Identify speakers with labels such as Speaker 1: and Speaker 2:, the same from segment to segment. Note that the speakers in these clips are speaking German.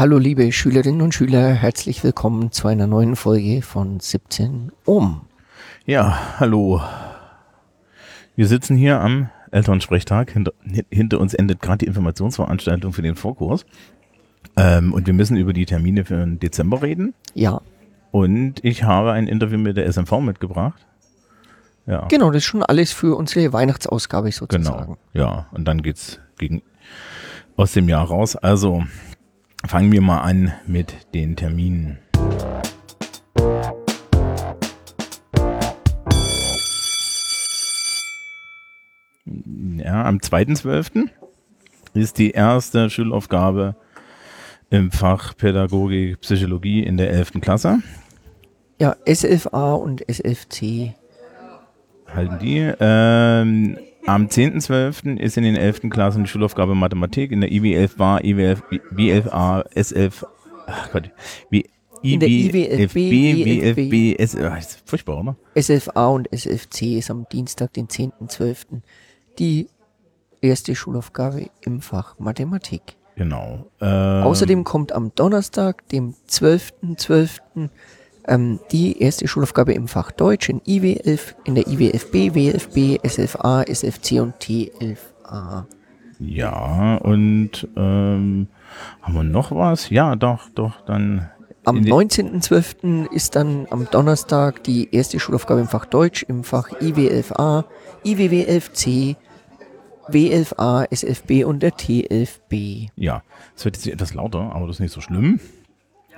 Speaker 1: Hallo liebe Schülerinnen und Schüler, herzlich willkommen zu einer neuen Folge von 17 Ohm.
Speaker 2: Ja, hallo. Wir sitzen hier am Elternsprechtag. Hinter, hinter uns endet gerade die Informationsveranstaltung für den Vorkurs. Ähm, und wir müssen über die Termine für den Dezember reden.
Speaker 1: Ja,
Speaker 2: Und ich habe ein Interview mit der SMV mitgebracht. Ja,
Speaker 1: genau, das ist schon alles für unsere Weihnachtsausgabe sozusagen.
Speaker 2: genau. Ja, und dann geht's gegen aus dem Jahr raus. Also fangen wir mal an mit den Terminen. Ja, am 2.12. ist die erste Schulaufgabe im Fach Pädagogik Psychologie in der 11. Klasse.
Speaker 1: Ja, SFA und SFC.
Speaker 2: halten die. Ähm, am 10.12. ist in den 11. Klassen die Schulaufgabe Mathematik. In der IW11 war IW11, B11A, S11, ach Gott, wie
Speaker 1: In der
Speaker 2: IWFB,
Speaker 1: IWFB,
Speaker 2: WFB, S, ah, ist furchtbar, oder?
Speaker 1: SFA und SFC ist am Dienstag, den 10.12. die erste Schulaufgabe im Fach Mathematik.
Speaker 2: Genau. Ähm,
Speaker 1: Außerdem kommt am Donnerstag, dem 12.12., ähm, die erste Schulaufgabe im Fach Deutsch in IW11, in der IWFB, WFB, SFA, SFC und T11A.
Speaker 2: Ja, und ähm, haben wir noch was? Ja, doch, doch, dann.
Speaker 1: Am
Speaker 2: in den-
Speaker 1: 19.12. ist dann am Donnerstag die erste Schulaufgabe im Fach Deutsch im Fach IW11A, IWW11C, W11A, SFB und der T11B.
Speaker 2: Ja, es wird jetzt etwas lauter, aber das ist nicht so schlimm.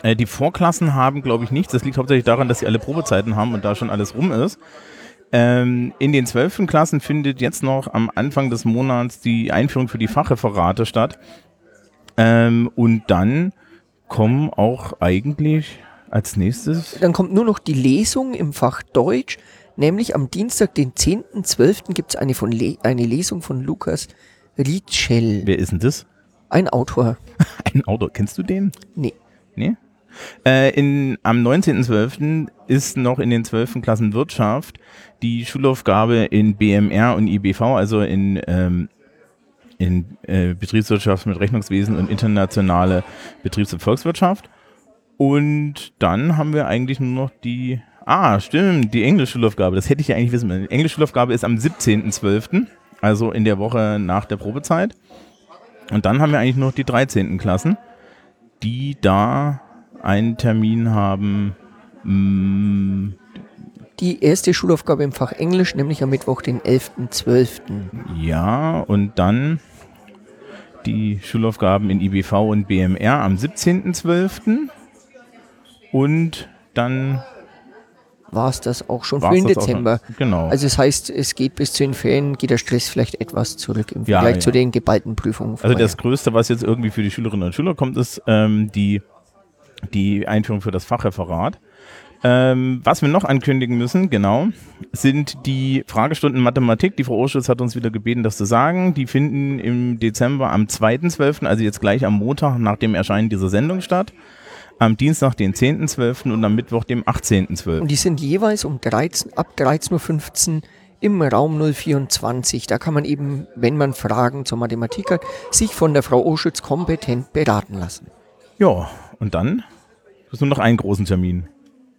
Speaker 2: Äh, die Vorklassen haben, glaube ich, nichts. Das liegt hauptsächlich daran, dass sie alle Probezeiten haben und da schon alles rum ist. Ähm, in den zwölften Klassen findet jetzt noch am Anfang des Monats die Einführung für die Fachreferate statt. Ähm, und dann kommen auch eigentlich als nächstes.
Speaker 1: Dann kommt nur noch die Lesung im Fach Deutsch, nämlich am Dienstag, den 10.12. gibt es eine, von Le eine Lesung von Lukas Rietschel,
Speaker 2: Wer ist denn das?
Speaker 1: ein Autor.
Speaker 2: Ein Autor. Kennst du den?
Speaker 1: Nee.
Speaker 2: Nee? Äh, in, am 19.12. ist noch in den 12. Klassen Wirtschaft die Schulaufgabe in BMR und IBV, also in, ähm, in äh, Betriebswirtschaft mit Rechnungswesen und internationale Betriebs- und Volkswirtschaft. Und dann haben wir eigentlich nur noch die, ah, stimmt, die Englisch-Schulaufgabe. Das hätte ich ja eigentlich wissen müssen. Die Englisch-Schulaufgabe ist am 17.12., also in der Woche nach der Probezeit. Und dann haben wir eigentlich noch die 13. Klassen die da einen Termin haben. mm,
Speaker 1: Die erste Schulaufgabe im Fach Englisch, nämlich am Mittwoch, den 11.12.
Speaker 2: Ja, und dann die Schulaufgaben in IBV und BMR am 17.12. Und dann
Speaker 1: war es das auch schon für den Dezember.
Speaker 2: schon. Genau.
Speaker 1: Also das heißt, es geht bis zu den Ferien, geht der Stress vielleicht etwas zurück im
Speaker 2: Ja,
Speaker 1: Vergleich
Speaker 2: ja.
Speaker 1: zu den geballten Prüfungen.
Speaker 2: Also das Größte, was jetzt irgendwie für die Schülerinnen und Schüler kommt, ist ähm, die, die Einführung für das Fachreferat. Ähm, was wir noch ankündigen müssen, genau, sind die Fragestunden Mathematik. Die Frau Urschutz hat uns wieder gebeten, das zu sagen. Die finden im Dezember am 2.12., also jetzt gleich am Montag nach dem Erscheinen dieser Sendung statt. Am Dienstag, den 10.12. und am Mittwoch, dem 18.12.
Speaker 1: Und die sind jeweils um 13, ab 13.15 Uhr im Raum 024. Da kann man eben, wenn man Fragen zur Mathematik hat, sich von der Frau Oschütz kompetent beraten lassen.
Speaker 2: Ja, und dann ist nur noch einen großen Termin.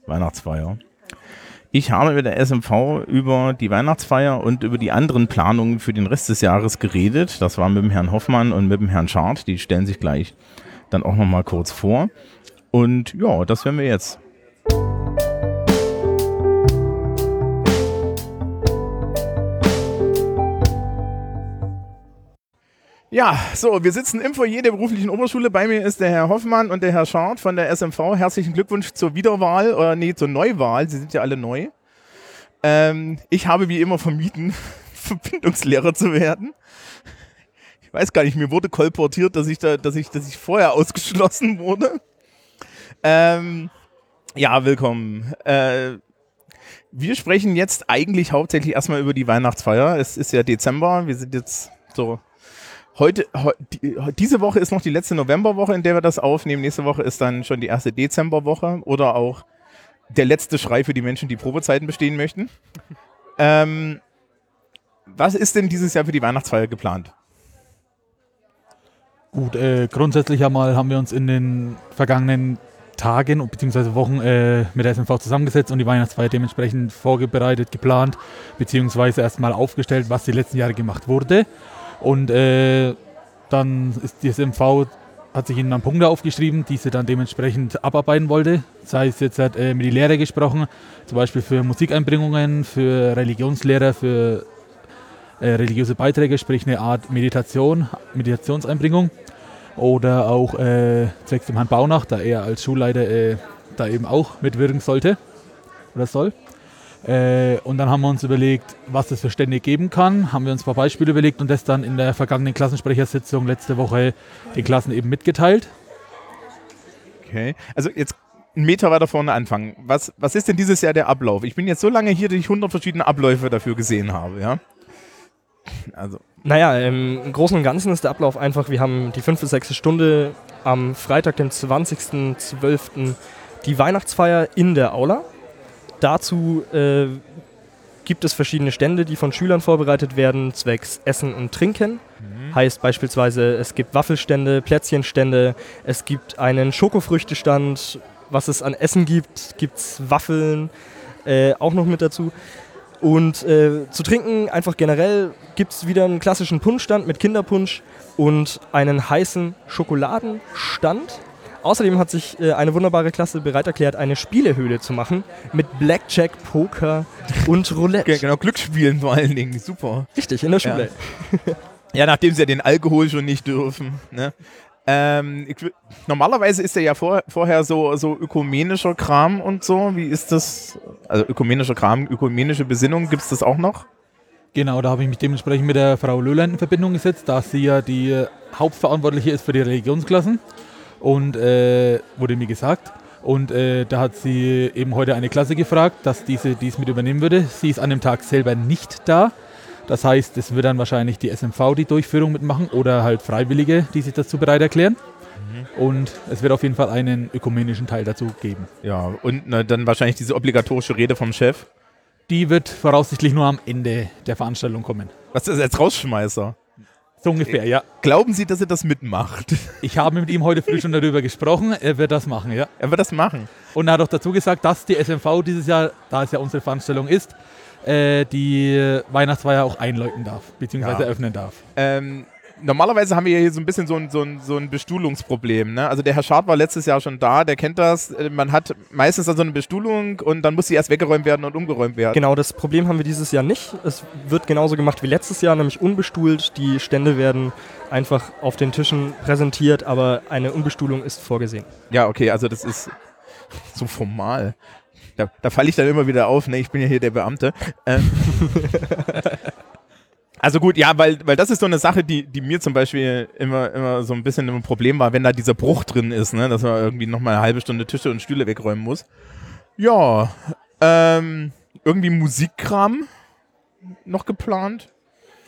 Speaker 2: Weihnachtsfeier. Ich habe mit der SMV über die Weihnachtsfeier und über die anderen Planungen für den Rest des Jahres geredet. Das war mit dem Herrn Hoffmann und mit dem Herrn Schart. Die stellen sich gleich dann auch nochmal kurz vor. Und ja, das werden wir jetzt. Ja, so, wir sitzen im Foyer der beruflichen Oberschule. Bei mir ist der Herr Hoffmann und der Herr Schart von der SMV. Herzlichen Glückwunsch zur Wiederwahl, oder nee, zur Neuwahl. Sie sind ja alle neu. Ähm, ich habe wie immer vermieden, Verbindungslehrer zu werden. Ich weiß gar nicht, mir wurde kolportiert, dass ich da, dass ich, dass ich vorher ausgeschlossen wurde. Ähm, ja, willkommen. Äh, wir sprechen jetzt eigentlich hauptsächlich erstmal über die Weihnachtsfeier. Es ist ja Dezember. Wir sind jetzt so Heute, heu, die, diese Woche ist noch die letzte Novemberwoche, in der wir das aufnehmen. Nächste Woche ist dann schon die erste Dezemberwoche oder auch der letzte Schrei für die Menschen, die Probezeiten bestehen möchten. ähm, was ist denn dieses Jahr für die Weihnachtsfeier geplant?
Speaker 3: Gut, äh, grundsätzlich einmal haben wir uns in den vergangenen Tagen bzw. Wochen äh, mit der SMV zusammengesetzt und die Weihnachtsfeier dementsprechend vorbereitet, geplant bzw. erstmal aufgestellt, was die letzten Jahre gemacht wurde. Und äh, dann ist die SMV hat sich ihnen dann Punkte aufgeschrieben, die sie dann dementsprechend abarbeiten wollte. Sei es jetzt hat äh, mit den Lehrer gesprochen, zum Beispiel für Musikeinbringungen, für Religionslehrer, für äh, religiöse Beiträge, sprich eine Art Meditation, Meditationseinbringung. Oder auch äh, zwecks dem Herrn Baunach, da er als Schulleiter äh, da eben auch mitwirken sollte oder soll. Äh, und dann haben wir uns überlegt, was es für Stände geben kann. Haben wir uns ein paar Beispiele überlegt und das dann in der vergangenen Klassensprechersitzung letzte Woche den Klassen eben mitgeteilt.
Speaker 2: Okay. Also jetzt einen Meter weiter vorne anfangen. Was, was ist denn dieses Jahr der Ablauf? Ich bin jetzt so lange hier, dass ich 100 verschiedene Abläufe dafür gesehen habe, ja?
Speaker 4: Also. Naja, im Großen und Ganzen ist der Ablauf einfach, wir haben die 5. bis 6. Stunde am Freitag, den 20.12. die Weihnachtsfeier in der Aula. Dazu äh, gibt es verschiedene Stände, die von Schülern vorbereitet werden, zwecks Essen und Trinken. Mhm. Heißt beispielsweise, es gibt Waffelstände, Plätzchenstände, es gibt einen Schokofrüchtestand. Was es an Essen gibt, gibt es Waffeln äh, auch noch mit dazu. Und äh, zu trinken, einfach generell, gibt es wieder einen klassischen Punschstand mit Kinderpunsch und einen heißen Schokoladenstand. Außerdem hat sich äh, eine wunderbare Klasse bereit erklärt, eine Spielehöhle zu machen mit Blackjack, Poker und Roulette.
Speaker 2: genau, Glücksspielen vor allen Dingen, super.
Speaker 4: Richtig, in der Schule.
Speaker 2: Ja, ja nachdem sie ja den Alkohol schon nicht dürfen. Ne? Ähm, ich, normalerweise ist er ja vor, vorher so, so ökumenischer Kram und so. Wie ist das? Also ökumenischer Kram, ökumenische Besinnung, gibt es das auch noch?
Speaker 3: Genau, da habe ich mich dementsprechend mit der Frau Löhlein in Verbindung gesetzt, da sie ja die Hauptverantwortliche ist für die Religionsklassen und äh, wurde mir gesagt. Und äh, da hat sie eben heute eine Klasse gefragt, dass diese dies mit übernehmen würde. Sie ist an dem Tag selber nicht da. Das heißt, es wird dann wahrscheinlich die SMV die Durchführung mitmachen oder halt Freiwillige, die sich dazu bereit erklären. Mhm. Und es wird auf jeden Fall einen ökumenischen Teil dazu geben.
Speaker 2: Ja, und na, dann wahrscheinlich diese obligatorische Rede vom Chef.
Speaker 3: Die wird voraussichtlich nur am Ende der Veranstaltung kommen.
Speaker 2: Was ist das als Rausschmeißer?
Speaker 3: So ungefähr, ja.
Speaker 2: Glauben Sie, dass er das mitmacht?
Speaker 3: Ich habe mit ihm heute früh schon darüber gesprochen. Er wird das machen, ja.
Speaker 2: Er wird das machen.
Speaker 3: Und er hat auch dazu gesagt, dass die SMV dieses Jahr, da es ja unsere Veranstaltung ist, äh, die Weihnachtsfeier auch einläuten darf, beziehungsweise ja. eröffnen darf.
Speaker 2: Ähm, normalerweise haben wir hier so ein bisschen so ein, so ein, so ein Bestuhlungsproblem. Ne? Also der Herr Schad war letztes Jahr schon da, der kennt das. Äh, man hat meistens dann so eine Bestuhlung und dann muss sie erst weggeräumt werden und umgeräumt werden.
Speaker 4: Genau, das Problem haben wir dieses Jahr nicht. Es wird genauso gemacht wie letztes Jahr, nämlich unbestuhlt. Die Stände werden einfach auf den Tischen präsentiert, aber eine Unbestuhlung ist vorgesehen.
Speaker 2: Ja, okay, also das ist so formal. Da, da falle ich dann immer wieder auf, ne? ich bin ja hier der Beamte. Ähm. Also gut, ja, weil, weil das ist so eine Sache, die, die mir zum Beispiel immer, immer so ein bisschen ein Problem war, wenn da dieser Bruch drin ist, ne? dass man irgendwie nochmal eine halbe Stunde Tische und Stühle wegräumen muss. Ja, ähm, irgendwie Musikkram noch geplant?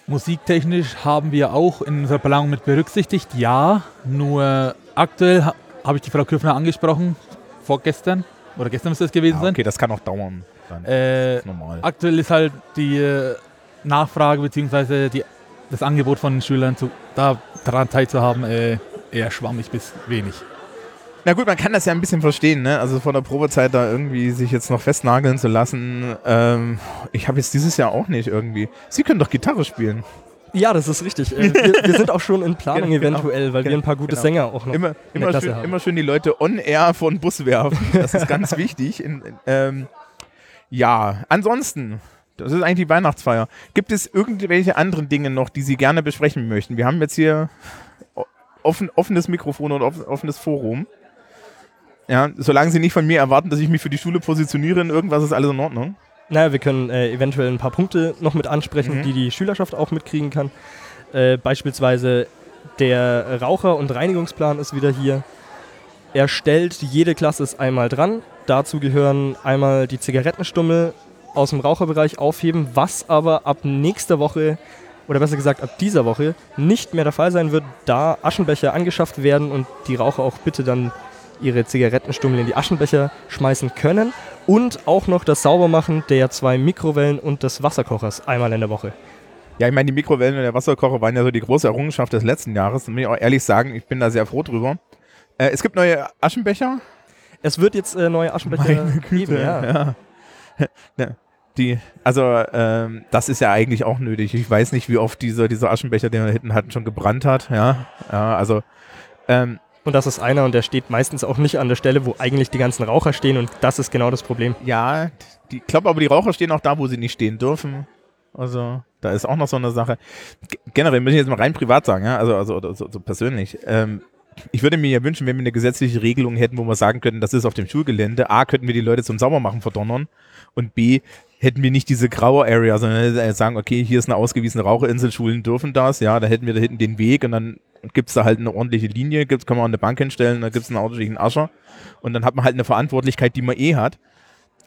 Speaker 3: Musiktechnisch haben wir auch in unserer Planung mit berücksichtigt, ja. Nur aktuell ha habe ich die Frau Küffner angesprochen, vorgestern. Oder gestern müsste es gewesen ja,
Speaker 2: okay, sein. Okay, das kann auch dauern.
Speaker 3: Äh, normal. Aktuell ist halt die äh, Nachfrage bzw. das Angebot von den Schülern zu, daran teilzuhaben äh, eher schwammig bis wenig.
Speaker 2: Na gut, man kann das ja ein bisschen verstehen, ne? Also vor der Probezeit da irgendwie sich jetzt noch festnageln zu lassen. Ähm, ich habe jetzt dieses Jahr auch nicht irgendwie. Sie können doch Gitarre spielen.
Speaker 4: Ja, das ist richtig. Äh, wir, wir, sind auch schon in Planung genau, eventuell, weil genau, wir ein paar gute genau. Sänger auch noch
Speaker 2: immer, in immer, schön, haben. immer schön die Leute on air von Bus werfen. Das ist ganz wichtig. In, in, ähm, ja, ansonsten, das ist eigentlich die Weihnachtsfeier. Gibt es irgendwelche anderen Dinge noch, die Sie gerne besprechen möchten? Wir haben jetzt hier offen, offenes Mikrofon und offenes Forum. Ja, solange Sie nicht von mir erwarten, dass ich mich für die Schule positioniere in irgendwas, ist alles in Ordnung.
Speaker 4: Naja, wir können äh, eventuell ein paar Punkte noch mit ansprechen, mhm. die die Schülerschaft auch mitkriegen kann. Äh, beispielsweise der Raucher- und Reinigungsplan ist wieder hier. Er stellt, jede Klasse ist einmal dran. Dazu gehören einmal die Zigarettenstummel, aus dem Raucherbereich aufheben, was aber ab nächster Woche oder besser gesagt ab dieser Woche nicht mehr der Fall sein wird, da Aschenbecher angeschafft werden und die Raucher auch bitte dann ihre Zigarettenstummel in die Aschenbecher schmeißen können und auch noch das Saubermachen der zwei Mikrowellen und des Wasserkochers einmal in der Woche.
Speaker 2: Ja, ich meine, die Mikrowellen und der Wasserkocher waren ja so die große Errungenschaft des letzten Jahres. Da muss ich auch ehrlich sagen, ich bin da sehr froh drüber. Äh, es gibt neue Aschenbecher.
Speaker 4: Es wird jetzt äh, neue Aschenbecher geben, ja.
Speaker 2: ja. Die, also ähm, das ist ja eigentlich auch nötig. Ich weiß nicht, wie oft dieser, dieser Aschenbecher, den wir hinten hatten, schon gebrannt hat. Ja, ja also ähm,
Speaker 4: und das ist einer und der steht meistens auch nicht an der Stelle, wo eigentlich die ganzen Raucher stehen und das ist genau das Problem.
Speaker 2: Ja, die, ich glaube aber, die Raucher stehen auch da, wo sie nicht stehen dürfen. Also da ist auch noch so eine Sache. G generell muss ich jetzt mal rein privat sagen, ja, also, also so, so persönlich. Ähm, ich würde mir ja wünschen, wenn wir eine gesetzliche Regelung hätten, wo wir sagen könnten, das ist auf dem Schulgelände. A, könnten wir die Leute zum Saubermachen verdonnern und B, hätten wir nicht diese graue Area, sondern sagen, okay, hier ist eine ausgewiesene Raucherinsel, Schulen dürfen das, ja, da hätten wir da hinten den Weg und dann gibt es da halt eine ordentliche Linie, gibt's, kann man eine Bank hinstellen, da gibt es einen ordentlichen Ascher und dann hat man halt eine Verantwortlichkeit, die man eh hat.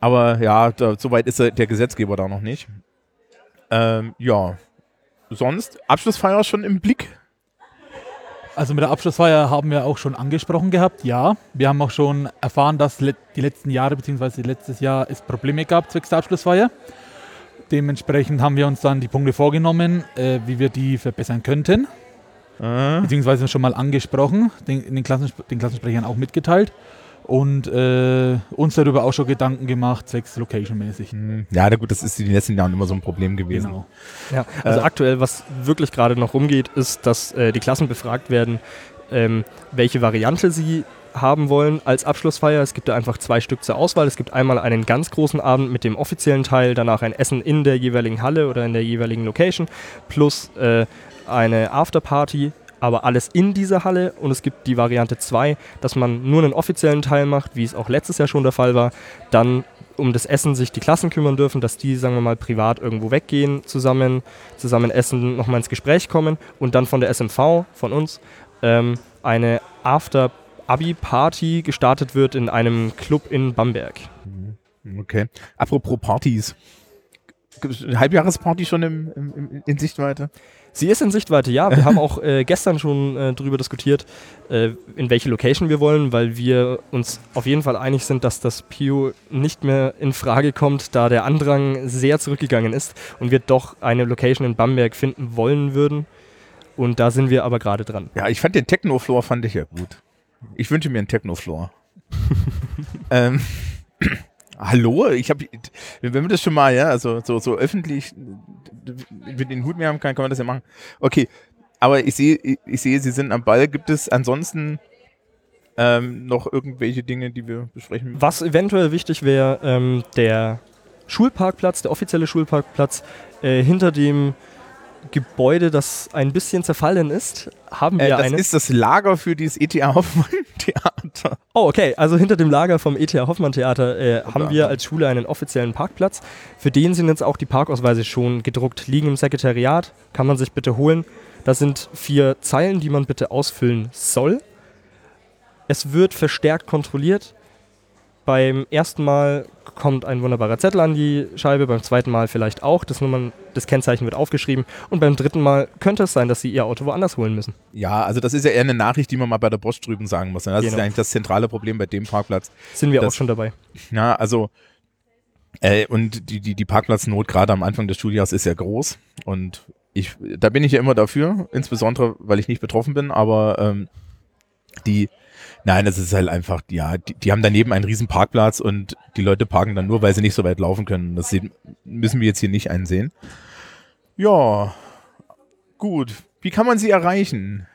Speaker 2: Aber ja, da, soweit ist der Gesetzgeber da noch nicht. Ähm, ja, sonst Abschlussfeier schon im Blick?
Speaker 3: Also mit der Abschlussfeier haben wir auch schon angesprochen gehabt, ja. Wir haben auch schon erfahren, dass die letzten Jahre bzw. letztes Jahr es Probleme gab zwecks der Abschlussfeier. Dementsprechend haben wir uns dann die Punkte vorgenommen, äh, wie wir die verbessern könnten. Äh. Beziehungsweise schon mal angesprochen, den, den, Klassens den Klassensprechern auch mitgeteilt und äh, uns darüber auch schon Gedanken gemacht, zwecks Location-mäßig.
Speaker 2: Mhm. Ja, na gut, das ist in den letzten Jahren immer so ein Problem gewesen. Genau.
Speaker 4: Ja, also äh, aktuell, was wirklich gerade noch rumgeht, ist, dass äh, die Klassen befragt werden, ähm, welche Variante sie haben wollen als Abschlussfeier. Es gibt da einfach zwei Stück zur Auswahl. Es gibt einmal einen ganz großen Abend mit dem offiziellen Teil, danach ein Essen in der jeweiligen Halle oder in der jeweiligen Location, plus äh, eine Afterparty aber alles in dieser Halle und es gibt die Variante 2, dass man nur einen offiziellen Teil macht, wie es auch letztes Jahr schon der Fall war, dann um das Essen sich die Klassen kümmern dürfen, dass die, sagen wir mal, privat irgendwo weggehen, zusammen, zusammen essen, nochmal ins Gespräch kommen und dann von der SMV, von uns, ähm, eine After-Abi-Party gestartet wird in einem Club in Bamberg.
Speaker 2: Mhm. Okay. Apropos Partys. Halbjahresparty schon im, im, in Sichtweite?
Speaker 4: Sie ist in Sichtweite, ja. Wir haben auch äh, gestern schon äh, darüber diskutiert, äh, in welche Location wir wollen, weil wir uns auf jeden Fall einig sind, dass das Pio nicht mehr in Frage kommt, da der Andrang sehr zurückgegangen ist und wir doch eine Location in Bamberg finden wollen würden. Und da sind wir aber gerade dran.
Speaker 2: Ja, ich fand den Techno-Floor fand ich ja gut. Ich wünsche mir einen Techno-Floor. ähm, hallo, ich habe, wenn wir das schon mal, ja, also so, so öffentlich mit den Hut mehr haben kann, kann man das ja machen. Okay, aber ich sehe, ich, sehe, Sie sind am Ball. Gibt es ansonsten ähm, noch irgendwelche Dinge, die wir besprechen
Speaker 4: müssen? Was eventuell wichtig wäre, ähm, der Schulparkplatz, der offizielle Schulparkplatz äh, hinter dem Gebäude, das ein bisschen zerfallen ist, haben wir äh,
Speaker 2: das
Speaker 4: eine.
Speaker 2: Das ist das Lager für dieses ETH Hoffmann Theater.
Speaker 4: Oh, okay. Also hinter dem Lager vom ETH Hoffmann Theater äh, haben wir als Schule einen offiziellen Parkplatz. Für den sind jetzt auch die Parkausweise schon gedruckt, liegen im Sekretariat. Kann man sich bitte holen. Das sind vier Zeilen, die man bitte ausfüllen soll. Es wird verstärkt kontrolliert. Beim ersten Mal kommt ein wunderbarer Zettel an die Scheibe, beim zweiten Mal vielleicht auch. Das, Nummern, das Kennzeichen wird aufgeschrieben. Und beim dritten Mal könnte es sein, dass Sie Ihr Auto woanders holen müssen.
Speaker 2: Ja, also das ist ja eher eine Nachricht, die man mal bei der Post drüben sagen muss. Das genau. ist ja eigentlich das zentrale Problem bei dem Parkplatz.
Speaker 4: Sind wir dass, auch schon dabei.
Speaker 2: Ja, also äh, und die, die, die Parkplatznot gerade am Anfang des Schuljahres ist ja groß. Und ich, da bin ich ja immer dafür, insbesondere weil ich nicht betroffen bin, aber ähm, die Nein, das ist halt einfach, ja, die, die, haben daneben einen riesen Parkplatz und die Leute parken dann nur, weil sie nicht so weit laufen können. Das sehen, müssen wir jetzt hier nicht einsehen. Ja, gut. Wie kann man sie erreichen?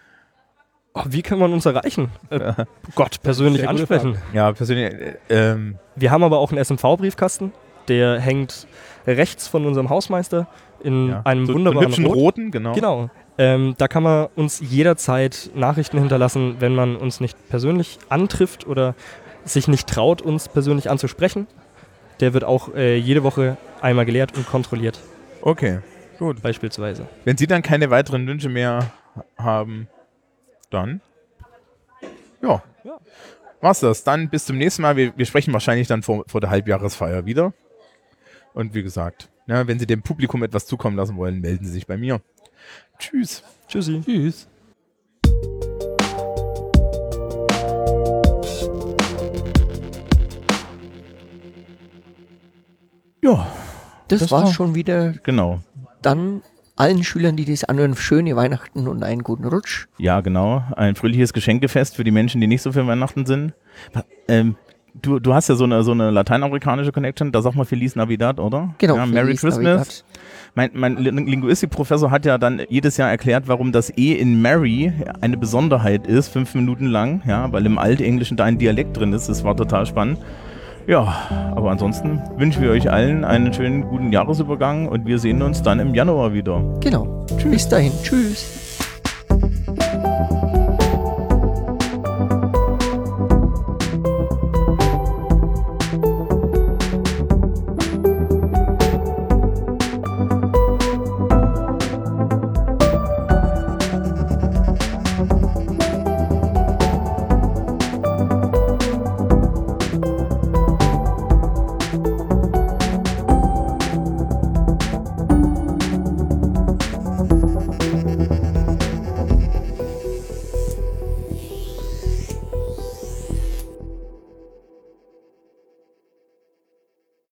Speaker 4: Oh, wie kann man uns erreichen? Äh, Gott, persönlich ansprechen.
Speaker 2: Ja, persönlich. Äh, ähm.
Speaker 4: Wir haben aber auch einen SMV-Briefkasten. Der hängt rechts von unserem Hausmeister in ja. einem so, wunderbaren
Speaker 2: so Rot. roten, genau.
Speaker 4: Genau. Ähm, da kann man uns jederzeit Nachrichten hinterlassen, wenn man uns nicht persönlich antrifft oder sich nicht traut, uns persönlich anzusprechen. Der wird auch äh, jede Woche einmal gelehrt und kontrolliert.
Speaker 2: Okay, gut.
Speaker 4: Beispielsweise.
Speaker 2: Wenn Sie dann keine weiteren Wünsche mehr haben, dann ja. ja. War's das. Dann bis zum nächsten Mal. Wir, wir sprechen wahrscheinlich dann vor, vor der Halbjahresfeier wieder. Und wie gesagt, ja, wenn Sie dem Publikum etwas zukommen lassen wollen, melden Sie sich bei mir. Tschüss.
Speaker 4: Tschüssi.
Speaker 2: Tschüss.
Speaker 1: Ja. Das, das war schon wieder.
Speaker 2: Genau.
Speaker 1: Dann allen Schülern, die dies anhören, schöne Weihnachten und einen guten Rutsch.
Speaker 2: Ja, genau. Ein fröhliches Geschenkefest für die Menschen, die nicht so für Weihnachten sind. Ähm, du, du hast ja so eine, so eine lateinamerikanische Connection, da sag mal Feliz Navidad, oder?
Speaker 1: Genau.
Speaker 2: Ja, Merry
Speaker 1: Feliz
Speaker 2: Christmas.
Speaker 1: Navidad.
Speaker 2: Mein, mein Lin- Linguistikprofessor hat ja dann jedes Jahr erklärt, warum das E in Mary eine Besonderheit ist, fünf Minuten lang, ja, weil im Altenglischen da ein Dialekt drin ist. Das war total spannend. Ja, aber ansonsten wünschen wir euch allen einen schönen guten Jahresübergang und wir sehen uns dann im Januar wieder.
Speaker 1: Genau. Bis dahin. Tschüss.